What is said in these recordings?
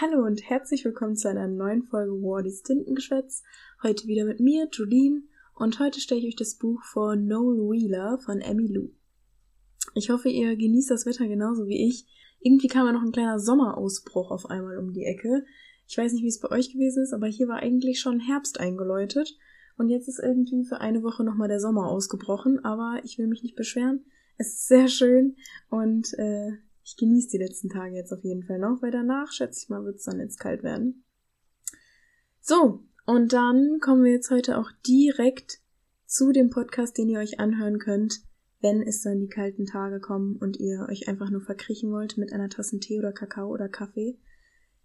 Hallo und herzlich willkommen zu einer neuen Folge Wardys Tintengeschwätz. Heute wieder mit mir, Julien, und heute stelle ich euch das Buch vor Noel Wheeler von Emmy Lou. Ich hoffe, ihr genießt das Wetter genauso wie ich. Irgendwie kam ja noch ein kleiner Sommerausbruch auf einmal um die Ecke. Ich weiß nicht, wie es bei euch gewesen ist, aber hier war eigentlich schon Herbst eingeläutet. Und jetzt ist irgendwie für eine Woche nochmal der Sommer ausgebrochen, aber ich will mich nicht beschweren. Es ist sehr schön und äh, ich genieße die letzten Tage jetzt auf jeden Fall noch, weil danach, schätze ich mal, wird es dann jetzt kalt werden. So, und dann kommen wir jetzt heute auch direkt zu dem Podcast, den ihr euch anhören könnt, wenn es dann die kalten Tage kommen und ihr euch einfach nur verkriechen wollt mit einer Tasse Tee oder Kakao oder Kaffee.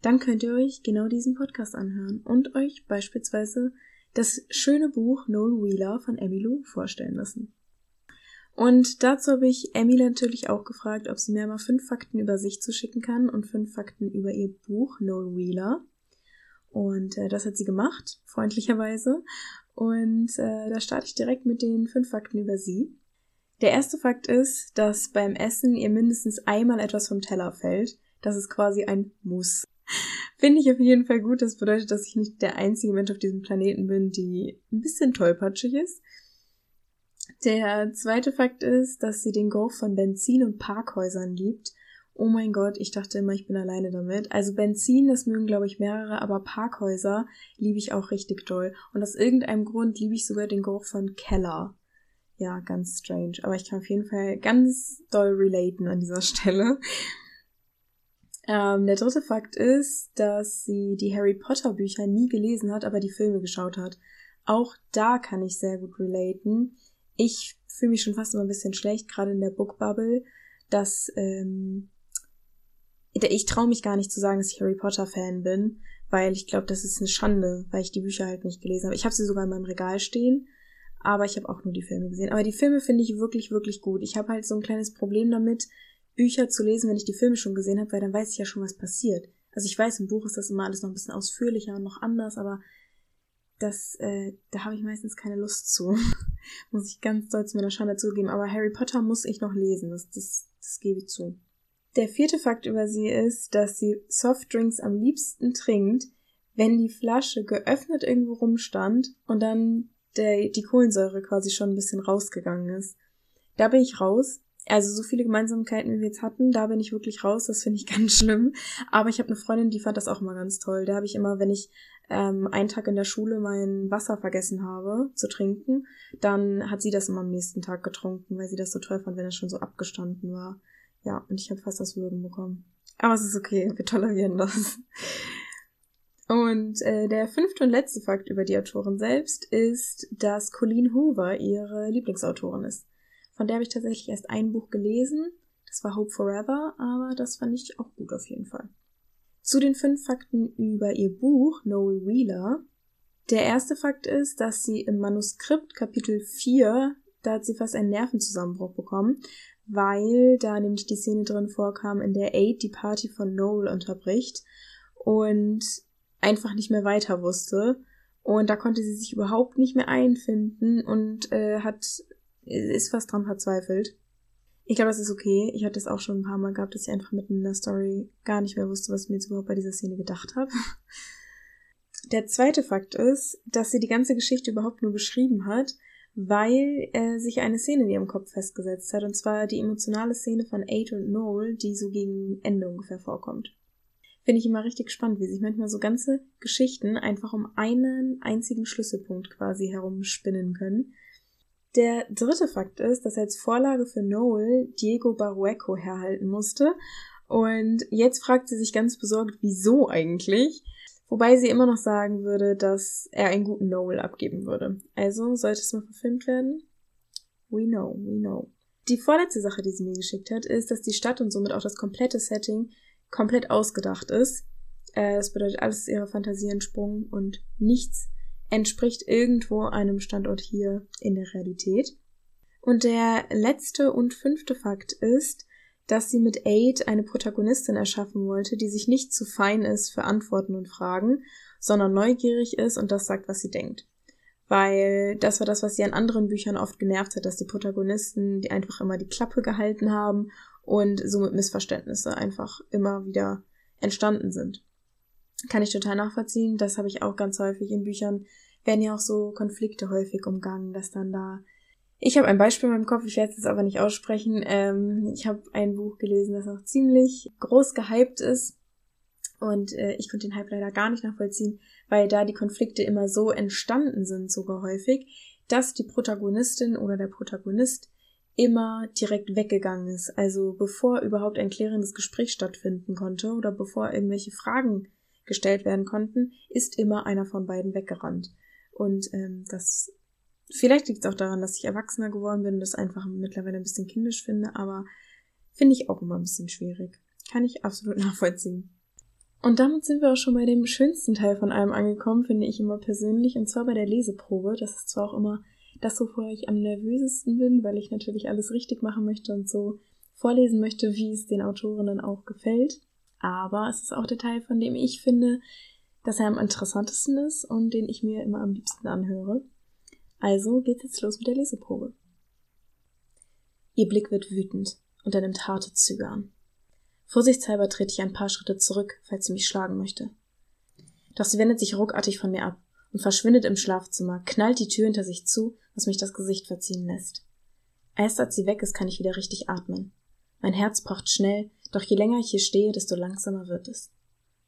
Dann könnt ihr euch genau diesen Podcast anhören und euch beispielsweise das schöne Buch Noel Wheeler von Emmylou vorstellen lassen. Und dazu habe ich Emily natürlich auch gefragt, ob sie mir mal fünf Fakten über sich zuschicken kann und fünf Fakten über ihr Buch Noel Wheeler. Und äh, das hat sie gemacht, freundlicherweise. Und äh, da starte ich direkt mit den fünf Fakten über sie. Der erste Fakt ist, dass beim Essen ihr mindestens einmal etwas vom Teller fällt. Das ist quasi ein Muss. Finde ich auf jeden Fall gut. Das bedeutet, dass ich nicht der einzige Mensch auf diesem Planeten bin, die ein bisschen tollpatschig ist. Der zweite Fakt ist, dass sie den Geruch von Benzin und Parkhäusern liebt. Oh mein Gott, ich dachte immer, ich bin alleine damit. Also Benzin, das mögen, glaube ich, mehrere, aber Parkhäuser liebe ich auch richtig doll. Und aus irgendeinem Grund liebe ich sogar den Geruch von Keller. Ja, ganz strange. Aber ich kann auf jeden Fall ganz doll relaten an dieser Stelle. Ähm, der dritte Fakt ist, dass sie die Harry Potter Bücher nie gelesen hat, aber die Filme geschaut hat. Auch da kann ich sehr gut relaten ich fühle mich schon fast immer ein bisschen schlecht, gerade in der Bookbubble, dass ähm, ich traue mich gar nicht zu sagen, dass ich Harry Potter Fan bin, weil ich glaube, das ist eine Schande, weil ich die Bücher halt nicht gelesen habe. Ich habe sie sogar in meinem Regal stehen, aber ich habe auch nur die Filme gesehen. Aber die Filme finde ich wirklich, wirklich gut. Ich habe halt so ein kleines Problem damit, Bücher zu lesen, wenn ich die Filme schon gesehen habe, weil dann weiß ich ja schon, was passiert. Also ich weiß, im Buch ist das immer alles noch ein bisschen ausführlicher und noch anders, aber das, äh, da habe ich meistens keine Lust zu. muss ich ganz doll zu meiner Schande zugeben. Aber Harry Potter muss ich noch lesen. Das, das, das gebe ich zu. Der vierte Fakt über sie ist, dass sie Softdrinks am liebsten trinkt, wenn die Flasche geöffnet irgendwo rumstand und dann der, die Kohlensäure quasi schon ein bisschen rausgegangen ist. Da bin ich raus. Also so viele Gemeinsamkeiten, wie wir jetzt hatten, da bin ich wirklich raus. Das finde ich ganz schlimm. Aber ich habe eine Freundin, die fand das auch immer ganz toll. Da habe ich immer, wenn ich ähm, einen Tag in der Schule mein Wasser vergessen habe zu trinken, dann hat sie das immer am nächsten Tag getrunken, weil sie das so toll fand, wenn es schon so abgestanden war. Ja, und ich habe fast das Würgen bekommen. Aber es ist okay, wir tolerieren das. Und äh, der fünfte und letzte Fakt über die Autorin selbst ist, dass Colleen Hoover ihre Lieblingsautorin ist. Von der habe ich tatsächlich erst ein Buch gelesen. Das war Hope Forever, aber das fand ich auch gut auf jeden Fall. Zu den fünf Fakten über ihr Buch Noel Wheeler. Der erste Fakt ist, dass sie im Manuskript Kapitel 4, da hat sie fast einen Nervenzusammenbruch bekommen, weil da nämlich die Szene drin vorkam, in der Aid die Party von Noel unterbricht und einfach nicht mehr weiter wusste. Und da konnte sie sich überhaupt nicht mehr einfinden und äh, hat ist fast dran verzweifelt. Ich glaube, das ist okay. Ich hatte es auch schon ein paar Mal gehabt, dass ich einfach mitten in der Story gar nicht mehr wusste, was ich mir jetzt überhaupt bei dieser Szene gedacht habe. Der zweite Fakt ist, dass sie die ganze Geschichte überhaupt nur geschrieben hat, weil äh, sich eine Szene in ihrem Kopf festgesetzt hat, und zwar die emotionale Szene von Aid und Noel, die so gegen Ende ungefähr vorkommt. Finde ich immer richtig spannend, wie sich manchmal so ganze Geschichten einfach um einen einzigen Schlüsselpunkt quasi herumspinnen können. Der dritte Fakt ist, dass als Vorlage für Noel Diego Barrueco herhalten musste. Und jetzt fragt sie sich ganz besorgt, wieso eigentlich? Wobei sie immer noch sagen würde, dass er einen guten Noel abgeben würde. Also sollte es mal verfilmt werden? We know, we know. Die vorletzte Sache, die sie mir geschickt hat, ist, dass die Stadt und somit auch das komplette Setting komplett ausgedacht ist. Äh, das bedeutet, alles ist ihrer Fantasie entsprungen und nichts entspricht irgendwo einem Standort hier in der Realität. Und der letzte und fünfte Fakt ist, dass sie mit Aid eine Protagonistin erschaffen wollte, die sich nicht zu fein ist für Antworten und Fragen, sondern neugierig ist und das sagt, was sie denkt. Weil das war das, was sie an anderen Büchern oft genervt hat, dass die Protagonisten, die einfach immer die Klappe gehalten haben und somit Missverständnisse einfach immer wieder entstanden sind. Kann ich total nachvollziehen. Das habe ich auch ganz häufig in Büchern. Werden ja auch so Konflikte häufig umgangen, dass dann da. Ich habe ein Beispiel in meinem Kopf, ich werde es jetzt aber nicht aussprechen. Ähm, ich habe ein Buch gelesen, das auch ziemlich groß gehypt ist. Und äh, ich konnte den Hype leider gar nicht nachvollziehen, weil da die Konflikte immer so entstanden sind, sogar häufig, dass die Protagonistin oder der Protagonist immer direkt weggegangen ist. Also bevor überhaupt ein klärendes Gespräch stattfinden konnte oder bevor irgendwelche Fragen gestellt werden konnten, ist immer einer von beiden weggerannt. Und ähm, das vielleicht liegt es auch daran, dass ich erwachsener geworden bin und das einfach mittlerweile ein bisschen kindisch finde, aber finde ich auch immer ein bisschen schwierig. Kann ich absolut nachvollziehen. Und damit sind wir auch schon bei dem schönsten Teil von allem angekommen, finde ich immer persönlich, und zwar bei der Leseprobe. Das ist zwar auch immer das, wovor ich am nervösesten bin, weil ich natürlich alles richtig machen möchte und so vorlesen möchte, wie es den Autorinnen auch gefällt. Aber es ist auch der Teil, von dem ich finde, dass er am interessantesten ist und den ich mir immer am liebsten anhöre. Also geht's jetzt los mit der Leseprobe. Ihr Blick wird wütend und er nimmt harte Züge an. Vorsichtshalber trete ich ein paar Schritte zurück, falls sie mich schlagen möchte. Doch sie wendet sich ruckartig von mir ab und verschwindet im Schlafzimmer, knallt die Tür hinter sich zu, was mich das Gesicht verziehen lässt. Erst als sie weg ist, kann ich wieder richtig atmen. Mein Herz pocht schnell, doch je länger ich hier stehe, desto langsamer wird es.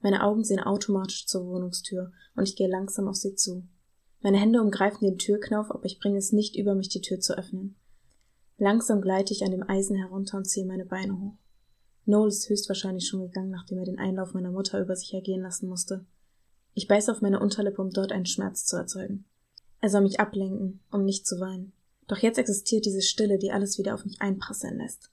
Meine Augen sehen automatisch zur Wohnungstür und ich gehe langsam auf sie zu. Meine Hände umgreifen den Türknauf, aber ich bringe es nicht über mich, die Tür zu öffnen. Langsam gleite ich an dem Eisen herunter und ziehe meine Beine hoch. Noel ist höchstwahrscheinlich schon gegangen, nachdem er den Einlauf meiner Mutter über sich ergehen lassen musste. Ich beiße auf meine Unterlippe, um dort einen Schmerz zu erzeugen. Er soll mich ablenken, um nicht zu weinen. Doch jetzt existiert diese Stille, die alles wieder auf mich einprasseln lässt.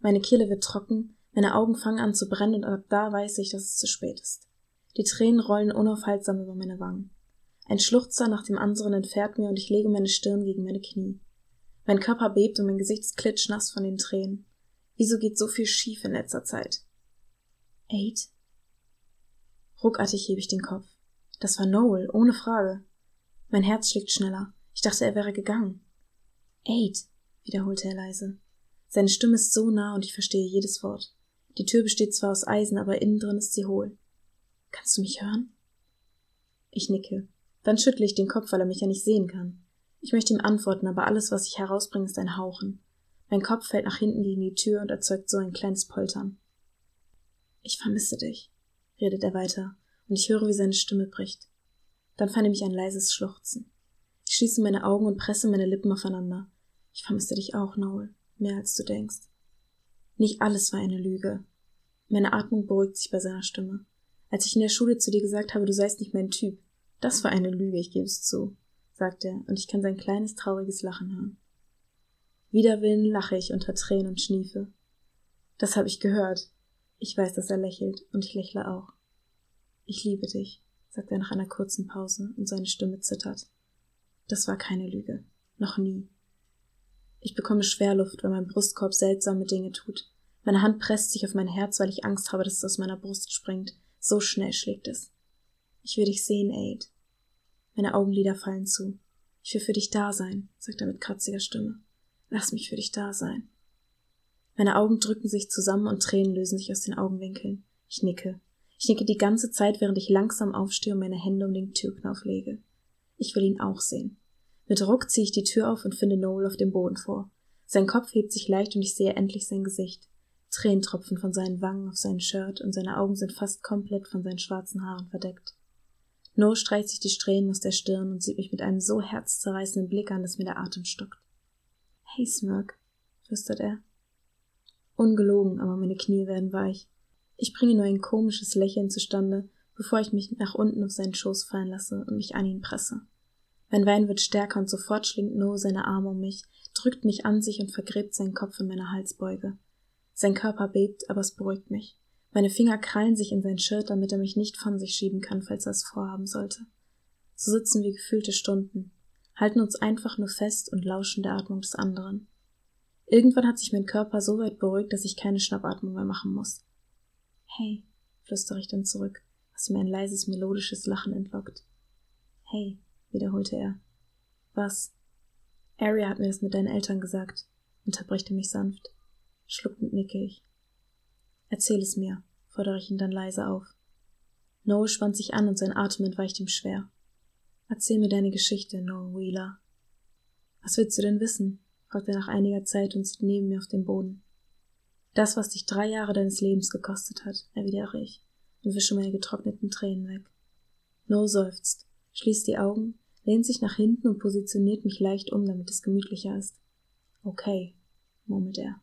Meine Kehle wird trocken, meine Augen fangen an zu brennen und ab da weiß ich, dass es zu spät ist. Die Tränen rollen unaufhaltsam über meine Wangen. Ein Schluchzer nach dem anderen entfährt mir und ich lege meine Stirn gegen meine Knie. Mein Körper bebt und mein Gesicht ist klitschnass von den Tränen. Wieso geht so viel schief in letzter Zeit? Eight? Ruckartig hebe ich den Kopf. Das war Noel, ohne Frage. Mein Herz schlägt schneller. Ich dachte, er wäre gegangen. Eight, wiederholte er leise. Seine Stimme ist so nah und ich verstehe jedes Wort. Die Tür besteht zwar aus Eisen, aber innen drin ist sie hohl. Kannst du mich hören? Ich nicke. Dann schüttle ich den Kopf, weil er mich ja nicht sehen kann. Ich möchte ihm antworten, aber alles, was ich herausbringe, ist ein Hauchen. Mein Kopf fällt nach hinten gegen die Tür und erzeugt so ein kleines Poltern. Ich vermisse dich, redet er weiter, und ich höre, wie seine Stimme bricht. Dann vernehme ich ein leises Schluchzen. Ich schließe meine Augen und presse meine Lippen aufeinander. Ich vermisse dich auch, Noel, mehr als du denkst. Nicht alles war eine Lüge. Meine Atmung beruhigt sich bei seiner Stimme. Als ich in der Schule zu dir gesagt habe, du seist nicht mein Typ, das war eine Lüge, ich gebe es zu, sagt er, und ich kann sein kleines trauriges Lachen hören. Wider Willen lache ich unter Tränen und schniefe. Das habe ich gehört. Ich weiß, dass er lächelt, und ich lächle auch. Ich liebe dich, sagt er nach einer kurzen Pause, und seine Stimme zittert. Das war keine Lüge. Noch nie. Ich bekomme Schwerluft, weil mein Brustkorb seltsame Dinge tut. Meine Hand presst sich auf mein Herz, weil ich Angst habe, dass es aus meiner Brust springt. So schnell schlägt es. Ich will dich sehen, Aid. Meine Augenlider fallen zu. Ich will für dich da sein, sagt er mit kratziger Stimme. Lass mich für dich da sein. Meine Augen drücken sich zusammen und Tränen lösen sich aus den Augenwinkeln. Ich nicke. Ich nicke die ganze Zeit, während ich langsam aufstehe und meine Hände um den Türknauf lege. Ich will ihn auch sehen. Mit Ruck ziehe ich die Tür auf und finde Noel auf dem Boden vor. Sein Kopf hebt sich leicht und ich sehe endlich sein Gesicht. Tränen tropfen von seinen Wangen auf sein Shirt und seine Augen sind fast komplett von seinen schwarzen Haaren verdeckt. Noel streicht sich die Strähnen aus der Stirn und sieht mich mit einem so herzzerreißenden Blick an, dass mir der Atem stockt. Hey, Smirk, flüstert er. Ungelogen, aber meine Knie werden weich. Ich bringe nur ein komisches Lächeln zustande, bevor ich mich nach unten auf seinen Schoß fallen lasse und mich an ihn presse. Mein Wein wird stärker und sofort schlingt Noah seine Arme um mich, drückt mich an sich und vergräbt seinen Kopf in meiner Halsbeuge. Sein Körper bebt, aber es beruhigt mich. Meine Finger krallen sich in sein Shirt, damit er mich nicht von sich schieben kann, falls er es vorhaben sollte. So sitzen wir gefühlte Stunden, halten uns einfach nur fest und lauschen der Atmung des anderen. Irgendwann hat sich mein Körper so weit beruhigt, dass ich keine Schnappatmung mehr machen muss. Hey, flüstere ich dann zurück, was mir ein leises melodisches Lachen entlockt. Hey, wiederholte er. Was? Aria hat mir das mit deinen Eltern gesagt, unterbricht er mich sanft. Schluckend nicke ich. Erzähl es mir, fordere ich ihn dann leise auf. Noel spannt sich an und sein Atem entweicht ihm schwer. Erzähl mir deine Geschichte, Noel Wheeler. Was willst du denn wissen? fragt er nach einiger Zeit und sieht neben mir auf den Boden. Das, was dich drei Jahre deines Lebens gekostet hat, erwidere ich und wische meine getrockneten Tränen weg. Noel seufzt, schließt die Augen, lehnt sich nach hinten und positioniert mich leicht um, damit es gemütlicher ist. Okay, murmelt er.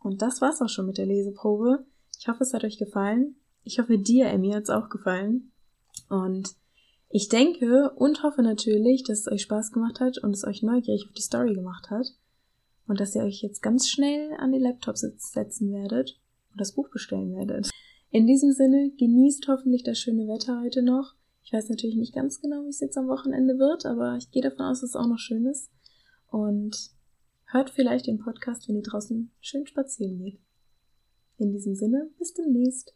Und das war's auch schon mit der Leseprobe. Ich hoffe, es hat euch gefallen. Ich hoffe, dir, Emmy, hat's auch gefallen. Und ich denke und hoffe natürlich, dass es euch Spaß gemacht hat und es euch neugierig auf die Story gemacht hat. Und dass ihr euch jetzt ganz schnell an die Laptops setzen werdet und das Buch bestellen werdet. In diesem Sinne, genießt hoffentlich das schöne Wetter heute noch. Ich weiß natürlich nicht ganz genau, wie es jetzt am Wochenende wird, aber ich gehe davon aus, dass es auch noch schön ist. Und hört vielleicht den Podcast, wenn ihr draußen schön spazieren geht. In diesem Sinne, bis demnächst.